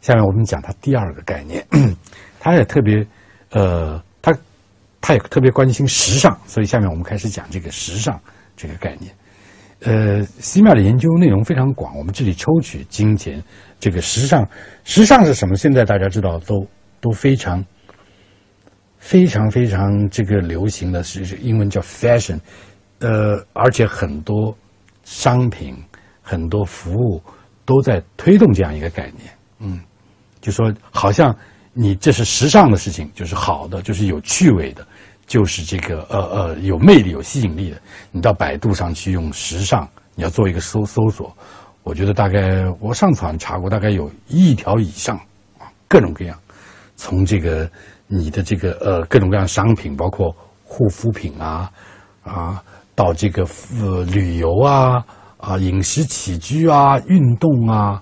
下面我们讲它第二个概念，他也特别，呃，他他也特别关心时尚，所以下面我们开始讲这个时尚这个概念。呃，西面的研究内容非常广，我们这里抽取金钱这个时尚，时尚是什么？现在大家知道都都非常非常非常这个流行的是英文叫 fashion，呃，而且很多商品、很多服务都在推动这样一个概念，嗯，就说好像你这是时尚的事情，就是好的，就是有趣味的。就是这个呃呃有魅力有吸引力的，你到百度上去用时尚，你要做一个搜搜索，我觉得大概我上次好像查过，大概有一条以上啊，各种各样，从这个你的这个呃各种各样商品，包括护肤品啊啊，到这个呃旅游啊啊饮食起居啊运动啊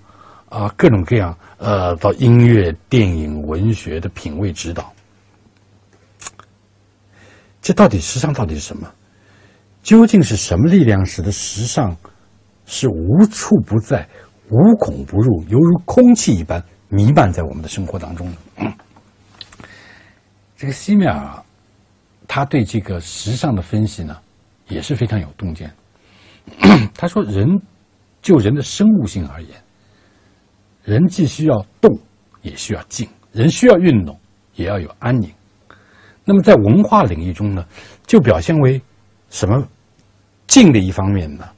啊各种各样呃到音乐电影文学的品味指导。这到底时尚到底是什么？究竟是什么力量使得时尚是无处不在、无孔不入，犹如空气一般弥漫在我们的生活当中呢？这个西米尔他对这个时尚的分析呢也是非常有洞见。他说：“人就人的生物性而言，人既需要动，也需要静；人需要运动，也要有安宁。”那么在文化领域中呢，就表现为什么静的一方面呢？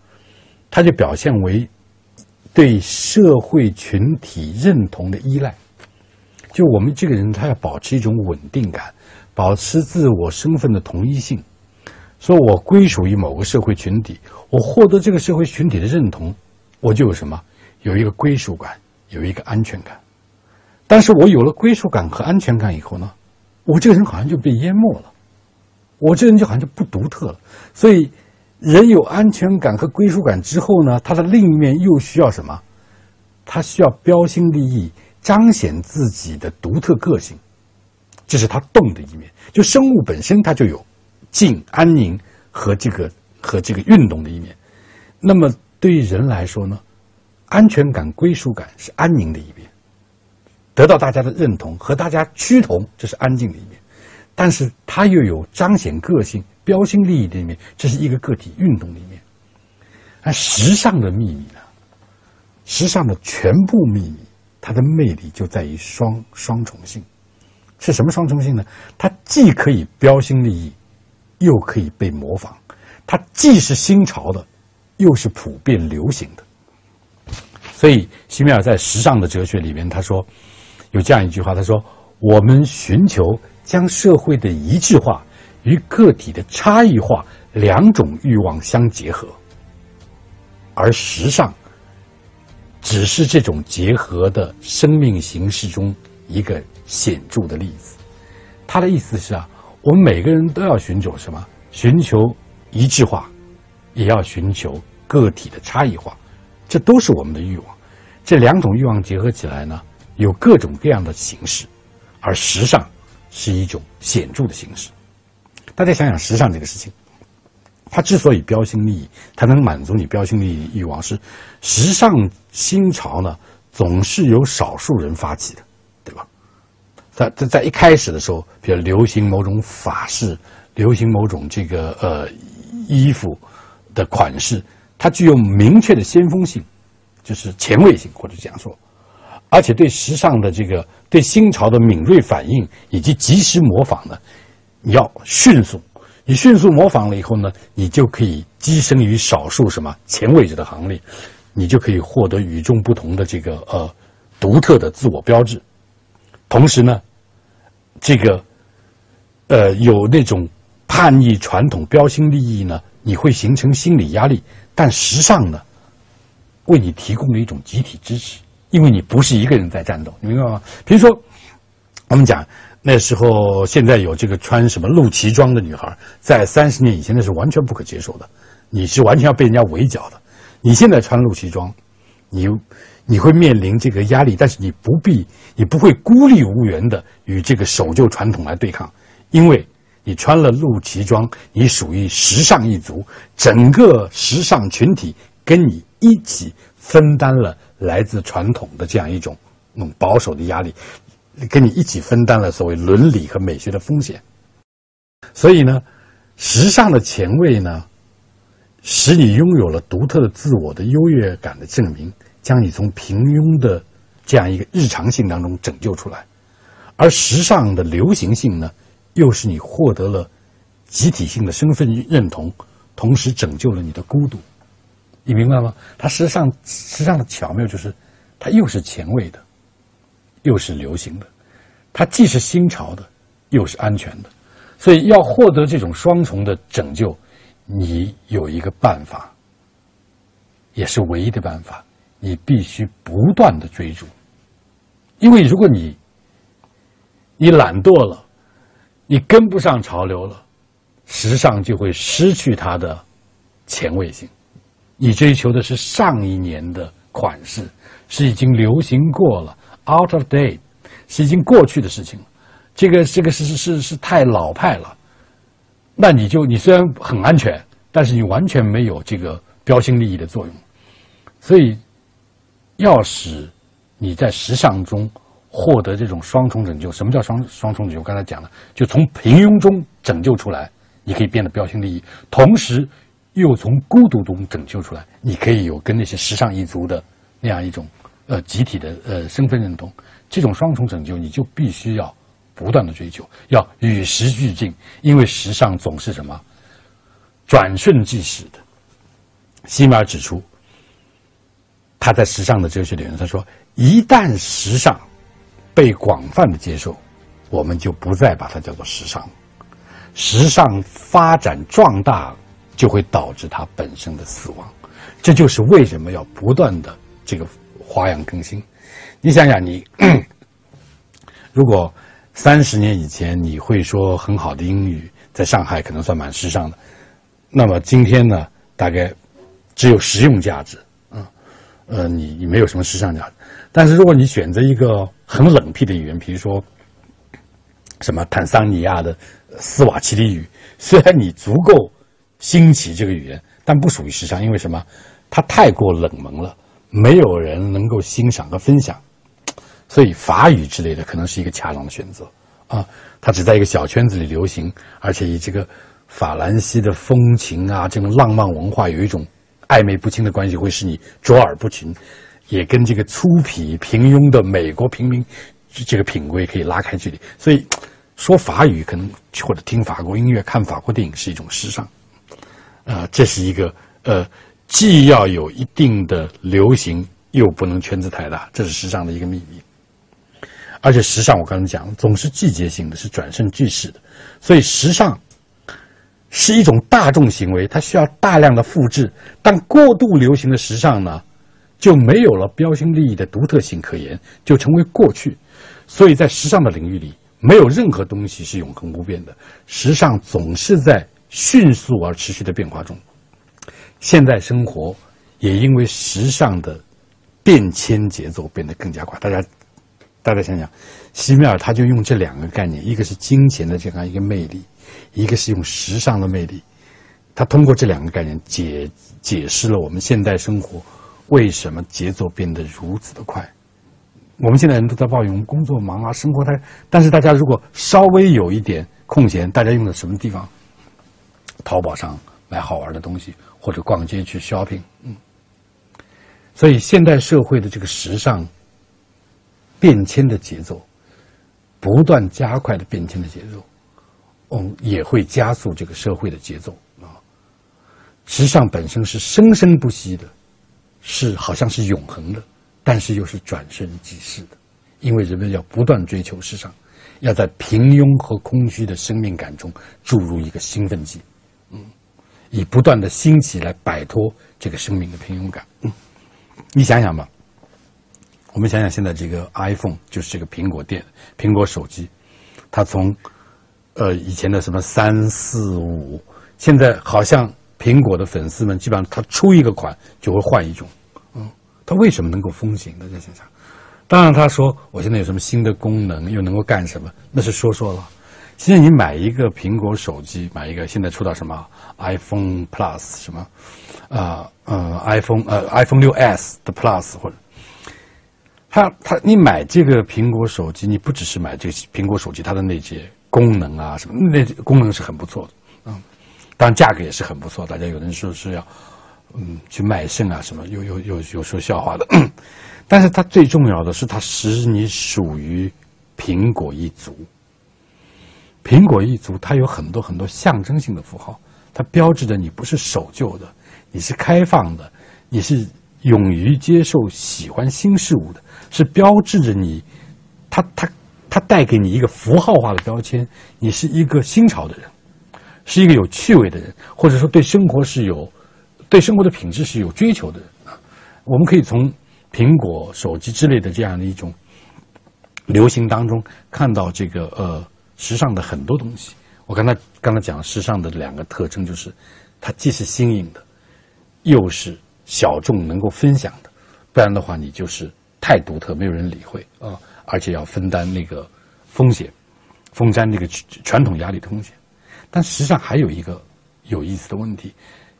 它就表现为对社会群体认同的依赖。就我们这个人，他要保持一种稳定感，保持自我身份的同一性。说我归属于某个社会群体，我获得这个社会群体的认同，我就有什么？有一个归属感，有一个安全感。但是我有了归属感和安全感以后呢？我这个人好像就被淹没了，我这人就好像就不独特了。所以，人有安全感和归属感之后呢，他的另一面又需要什么？他需要标新立异，彰显自己的独特个性。这是他动的一面。就生物本身，它就有静、安宁和这个和这个运动的一面。那么，对于人来说呢，安全感、归属感是安宁的一面。得到大家的认同和大家趋同，这是安静的一面；但是它又有彰显个性、标新立异的一面，这是一个个体运动的一面。而时尚的秘密呢？时尚的全部秘密，它的魅力就在于双双重性。是什么双重性呢？它既可以标新立异，又可以被模仿；它既是新潮的，又是普遍流行的。所以，席米尔在时尚的哲学里面，他说。有这样一句话，他说：“我们寻求将社会的一致化与个体的差异化两种欲望相结合，而时尚只是这种结合的生命形式中一个显著的例子。”他的意思是啊，我们每个人都要寻求什么？寻求一致化，也要寻求个体的差异化，这都是我们的欲望。这两种欲望结合起来呢？有各种各样的形式，而时尚是一种显著的形式。大家想想，时尚这个事情，它之所以标新立异，它能满足你标新立异欲望，是时尚新潮呢，总是由少数人发起的，对吧？在在在一开始的时候，比如流行某种法式，流行某种这个呃衣服的款式，它具有明确的先锋性，就是前卫性，或者这样说。而且对时尚的这个对新潮的敏锐反应以及及时模仿呢，你要迅速，你迅速模仿了以后呢，你就可以跻身于少数什么前卫者的行列，你就可以获得与众不同的这个呃独特的自我标志。同时呢，这个呃有那种叛逆传统、标新立异呢，你会形成心理压力。但时尚呢，为你提供了一种集体支持。因为你不是一个人在战斗，你明白吗？比如说，我们讲那时候，现在有这个穿什么露脐装的女孩，在三十年以前那是完全不可接受的，你是完全要被人家围剿的。你现在穿露脐装，你你会面临这个压力，但是你不必，你不会孤立无援的与这个守旧传统来对抗，因为你穿了露脐装，你属于时尚一族，整个时尚群体跟你一起分担了。来自传统的这样一种那种保守的压力，跟你一起分担了所谓伦理和美学的风险。所以呢，时尚的前卫呢，使你拥有了独特的自我的优越感的证明，将你从平庸的这样一个日常性当中拯救出来；而时尚的流行性呢，又是你获得了集体性的身份认同，同时拯救了你的孤独。你明白吗？它实际上实际上的巧妙就是，它又是前卫的，又是流行的，它既是新潮的，又是安全的。所以要获得这种双重的拯救，你有一个办法，也是唯一的办法，你必须不断的追逐。因为如果你你懒惰了，你跟不上潮流了，时尚就会失去它的前卫性。你追求的是上一年的款式，是已经流行过了，out of date，是已经过去的事情了。这个这个是是是是太老派了，那你就你虽然很安全，但是你完全没有这个标新立异的作用。所以，要使你在时尚中获得这种双重拯救，什么叫双双重拯救？刚才讲了，就从平庸中拯救出来，你可以变得标新立异，同时。又从孤独中拯救出来，你可以有跟那些时尚一族的那样一种呃集体的呃身份认同，这种双重拯救，你就必须要不断的追求，要与时俱进，因为时尚总是什么转瞬即逝的。西米尔指出，他在时尚的哲学里面，他说，一旦时尚被广泛的接受，我们就不再把它叫做时尚，时尚发展壮大。就会导致它本身的死亡，这就是为什么要不断的这个花样更新。你想想，你 如果三十年以前你会说很好的英语，在上海可能算蛮时尚的，那么今天呢，大概只有实用价值，啊，呃，你你没有什么时尚价值。但是如果你选择一个很冷僻的语言，比如说什么坦桑尼亚的斯瓦齐里语，虽然你足够。兴起这个语言，但不属于时尚，因为什么？它太过冷门了，没有人能够欣赏和分享，所以法语之类的可能是一个恰当的选择啊。它只在一个小圈子里流行，而且以这个法兰西的风情啊，这种浪漫文化有一种暧昧不清的关系，会使你卓尔不群，也跟这个粗鄙平庸的美国平民这个品味可以拉开距离。所以说法语可能或者听法国音乐、看法国电影是一种时尚。啊，这是一个呃，既要有一定的流行，又不能圈子太大，这是时尚的一个秘密。而且时尚，我刚才讲，总是季节性的，是转瞬即逝的，所以时尚是一种大众行为，它需要大量的复制。但过度流行的时尚呢，就没有了标新立异的独特性可言，就成为过去。所以在时尚的领域里，没有任何东西是永恒不变的，时尚总是在。迅速而持续的变化中，现在生活也因为时尚的变迁节奏变得更加快。大家，大家想想，西米尔他就用这两个概念：一个是金钱的这样一个魅力，一个是用时尚的魅力。他通过这两个概念解解释了我们现代生活为什么节奏变得如此的快。我们现在人都在抱怨工作忙啊，生活太……但是大家如果稍微有一点空闲，大家用在什么地方？淘宝上买好玩的东西，或者逛街去 shopping，嗯，所以现代社会的这个时尚变迁的节奏，不断加快的变迁的节奏，嗯，也会加速这个社会的节奏啊。时尚本身是生生不息的，是好像是永恒的，但是又是转瞬即逝的，因为人们要不断追求时尚，要在平庸和空虚的生命感中注入一个兴奋剂。嗯以不断的兴起来摆脱这个生命的平庸感。嗯，你想想吧，我们想想现在这个 iPhone 就是这个苹果电苹果手机，它从呃以前的什么三四五，现在好像苹果的粉丝们基本上他出一个款就会换一种。嗯，他为什么能够风行？大家想想。当然他说我现在有什么新的功能，又能够干什么，那是说说了。现在你买一个苹果手机，买一个现在出到什么 iPhone Plus 什么，啊呃 iPhone 呃 iPhone 六 S 的 Plus 或者，他他，你买这个苹果手机，你不只是买这个苹果手机，它的那些功能啊什么，那功能是很不错的啊，当然价格也是很不错。大家有人说是要嗯去卖肾啊什么，有有有有说笑话的，但是它最重要的是它使你属于苹果一族。苹果一族它有很多很多象征性的符号，它标志着你不是守旧的，你是开放的，你是勇于接受、喜欢新事物的。是标志着你，它它它带给你一个符号化的标签，你是一个新潮的人，是一个有趣味的人，或者说对生活是有对生活的品质是有追求的人啊。我们可以从苹果手机之类的这样的一种流行当中看到这个呃时尚的很多东西。我刚才刚才讲时尚的两个特征就是，它既是新颖的，又是小众能够分享的，不然的话你就是。太独特，没有人理会啊！而且要分担那个风险，分担那个传统压力的风险。但实际上还有一个有意思的问题，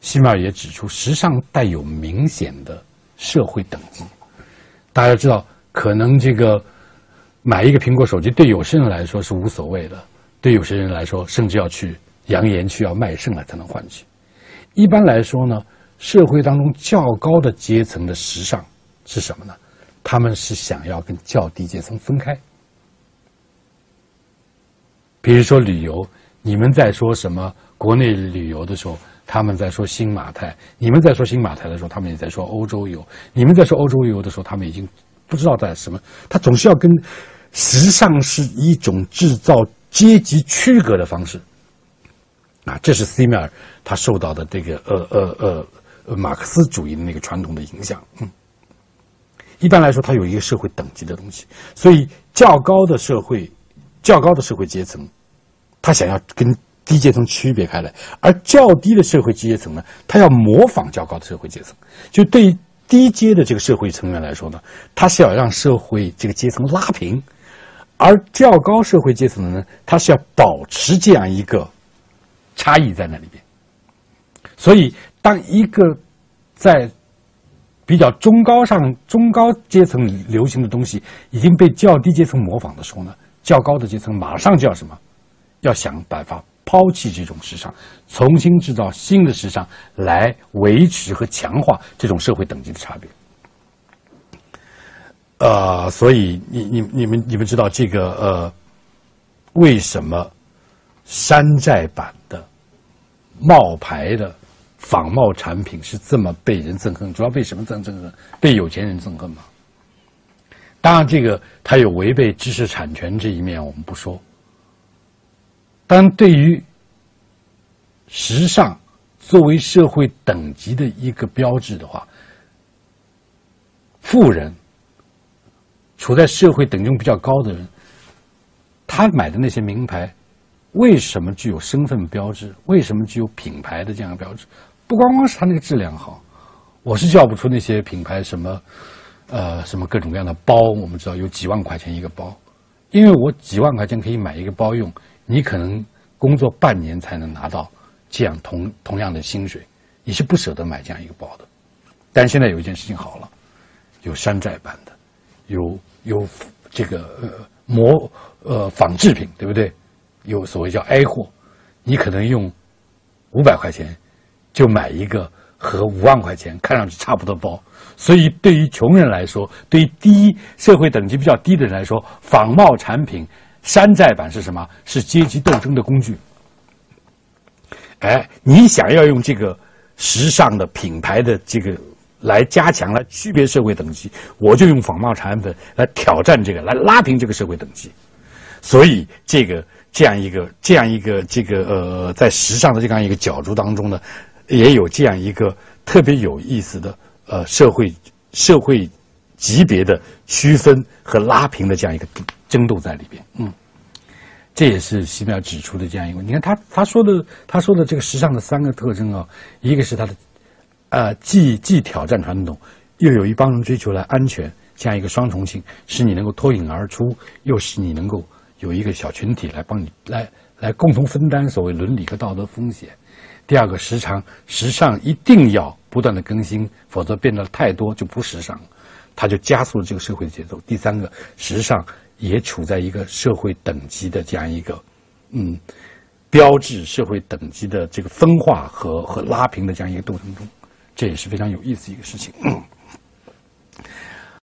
西米尔也指出，时尚带有明显的社会等级。大家知道，可能这个买一个苹果手机，对有些人来说是无所谓的；对有些人来说，甚至要去扬言去要卖肾了才能换取。一般来说呢，社会当中较高的阶层的时尚是什么呢？他们是想要跟较低阶层分开，比如说旅游，你们在说什么国内旅游的时候，他们在说新马泰；你们在说新马泰的时候，他们也在说欧洲游；你们在说欧洲游的时候，他们已经不知道在什么。他总是要跟时尚是一种制造阶级区隔的方式啊，这是西米尔他受到的这个呃呃呃马克思主义的那个传统的影响，嗯。一般来说，它有一个社会等级的东西，所以较高的社会、较高的社会阶层，他想要跟低阶层区别开来；而较低的社会阶层呢，他要模仿较高的社会阶层。就对低阶的这个社会成员来说呢，他是要让社会这个阶层拉平；而较高社会阶层的呢，他是要保持这样一个差异在那里边。所以，当一个在比较中高上中高阶层流行的东西已经被较低阶层模仿的时候呢，较高的阶层马上就要什么？要想办法抛弃这种时尚，重新制造新的时尚来维持和强化这种社会等级的差别。呃，所以你你你们你们知道这个呃，为什么山寨版的冒牌的？仿冒产品是这么被人憎恨，主要被什么憎憎恨？被有钱人憎恨吗？当然，这个它有违背知识产权这一面，我们不说。但对于时尚作为社会等级的一个标志的话，富人处在社会等级比较高的人，他买的那些名牌，为什么具有身份标志？为什么具有品牌的这样的标志？不光光是它那个质量好，我是叫不出那些品牌什么，呃，什么各种各样的包。我们知道有几万块钱一个包，因为我几万块钱可以买一个包用，你可能工作半年才能拿到这样同同样的薪水，你是不舍得买这样一个包的。但现在有一件事情好了，有山寨版的，有有这个呃模呃仿制品，对不对？有所谓叫 A 货，你可能用五百块钱。就买一个和五万块钱看上去差不多包，所以对于穷人来说，对于低社会等级比较低的人来说，仿冒产品、山寨版是什么？是阶级斗争的工具。哎，你想要用这个时尚的品牌的这个来加强、来区别社会等级，我就用仿冒产品来挑战这个，来拉平这个社会等级。所以，这个这样一个、这样一个、这个呃，在时尚的这样一个角逐当中呢。也有这样一个特别有意思的呃社会社会级别的区分和拉平的这样一个争斗在里边，嗯，这也是西米尔指出的这样一个。你看他他说的他说的这个时尚的三个特征啊，一个是他的呃既既挑战传统，又有一帮人追求来安全这样一个双重性，使你能够脱颖而出，又使你能够有一个小群体来帮你来来共同分担所谓伦理和道德风险。第二个时常，时尚一定要不断的更新，否则变得太多就不时尚了。它就加速了这个社会的节奏。第三个，时尚也处在一个社会等级的这样一个，嗯，标志社会等级的这个分化和和拉平的这样一个过程中，这也是非常有意思一个事情。